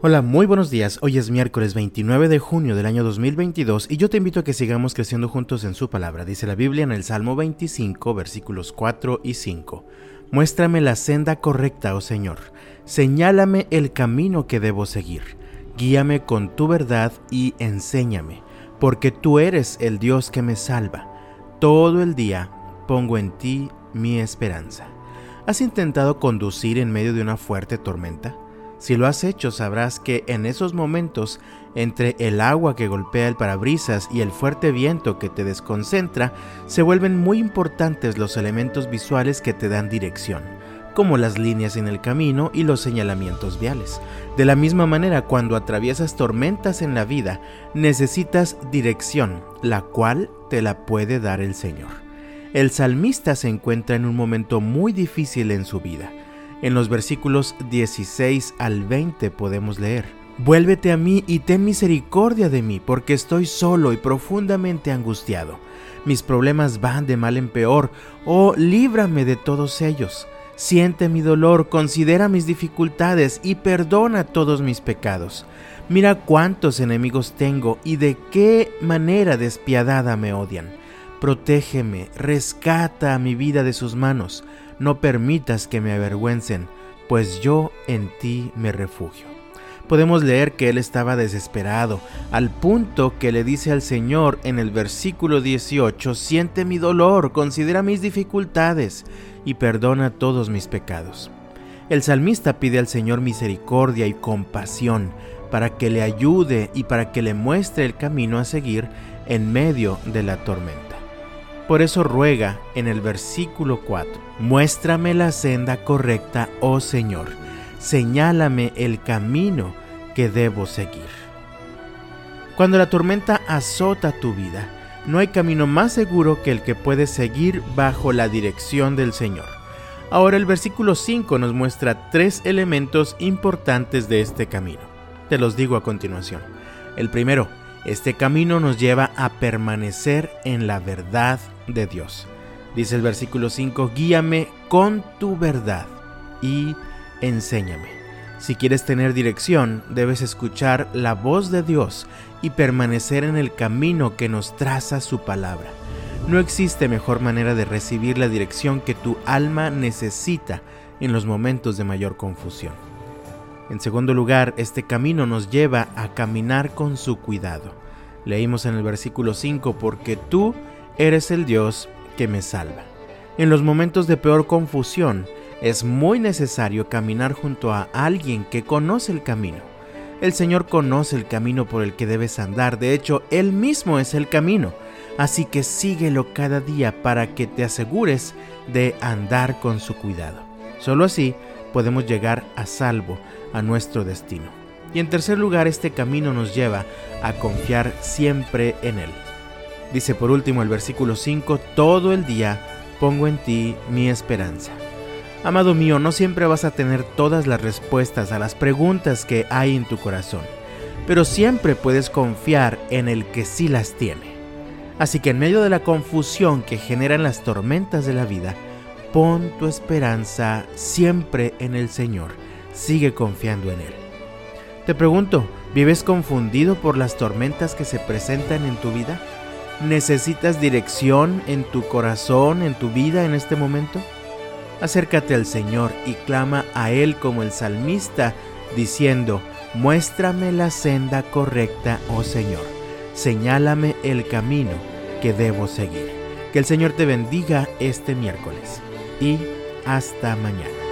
Hola, muy buenos días. Hoy es miércoles 29 de junio del año 2022 y yo te invito a que sigamos creciendo juntos en su palabra. Dice la Biblia en el Salmo 25, versículos 4 y 5. Muéstrame la senda correcta, oh Señor. Señálame el camino que debo seguir. Guíame con tu verdad y enséñame, porque tú eres el Dios que me salva. Todo el día pongo en ti mi esperanza. ¿Has intentado conducir en medio de una fuerte tormenta? Si lo has hecho, sabrás que en esos momentos, entre el agua que golpea el parabrisas y el fuerte viento que te desconcentra, se vuelven muy importantes los elementos visuales que te dan dirección, como las líneas en el camino y los señalamientos viales. De la misma manera, cuando atraviesas tormentas en la vida, necesitas dirección, la cual te la puede dar el Señor. El salmista se encuentra en un momento muy difícil en su vida en los versículos 16 al 20 podemos leer, Vuélvete a mí y ten misericordia de mí, porque estoy solo y profundamente angustiado. Mis problemas van de mal en peor, oh, líbrame de todos ellos. Siente mi dolor, considera mis dificultades y perdona todos mis pecados. Mira cuántos enemigos tengo y de qué manera despiadada me odian. Protégeme, rescata a mi vida de sus manos no permitas que me avergüencen, pues yo en ti me refugio. Podemos leer que él estaba desesperado, al punto que le dice al Señor en el versículo 18, siente mi dolor, considera mis dificultades y perdona todos mis pecados. El salmista pide al Señor misericordia y compasión para que le ayude y para que le muestre el camino a seguir en medio de la tormenta. Por eso ruega en el versículo 4, muéstrame la senda correcta, oh Señor, señálame el camino que debo seguir. Cuando la tormenta azota tu vida, no hay camino más seguro que el que puedes seguir bajo la dirección del Señor. Ahora el versículo 5 nos muestra tres elementos importantes de este camino. Te los digo a continuación. El primero, este camino nos lleva a permanecer en la verdad de Dios. Dice el versículo 5, guíame con tu verdad y enséñame. Si quieres tener dirección, debes escuchar la voz de Dios y permanecer en el camino que nos traza su palabra. No existe mejor manera de recibir la dirección que tu alma necesita en los momentos de mayor confusión. En segundo lugar, este camino nos lleva a caminar con su cuidado. Leímos en el versículo 5, porque tú eres el Dios que me salva. En los momentos de peor confusión, es muy necesario caminar junto a alguien que conoce el camino. El Señor conoce el camino por el que debes andar, de hecho, Él mismo es el camino, así que síguelo cada día para que te asegures de andar con su cuidado. Solo así podemos llegar a salvo a nuestro destino. Y en tercer lugar, este camino nos lleva a confiar siempre en Él. Dice por último el versículo 5, todo el día pongo en ti mi esperanza. Amado mío, no siempre vas a tener todas las respuestas a las preguntas que hay en tu corazón, pero siempre puedes confiar en el que sí las tiene. Así que en medio de la confusión que generan las tormentas de la vida, pon tu esperanza siempre en el Señor, sigue confiando en Él. Te pregunto, ¿vives confundido por las tormentas que se presentan en tu vida? ¿Necesitas dirección en tu corazón, en tu vida en este momento? Acércate al Señor y clama a Él como el salmista, diciendo, Muéstrame la senda correcta, oh Señor, señálame el camino que debo seguir. Que el Señor te bendiga este miércoles y hasta mañana.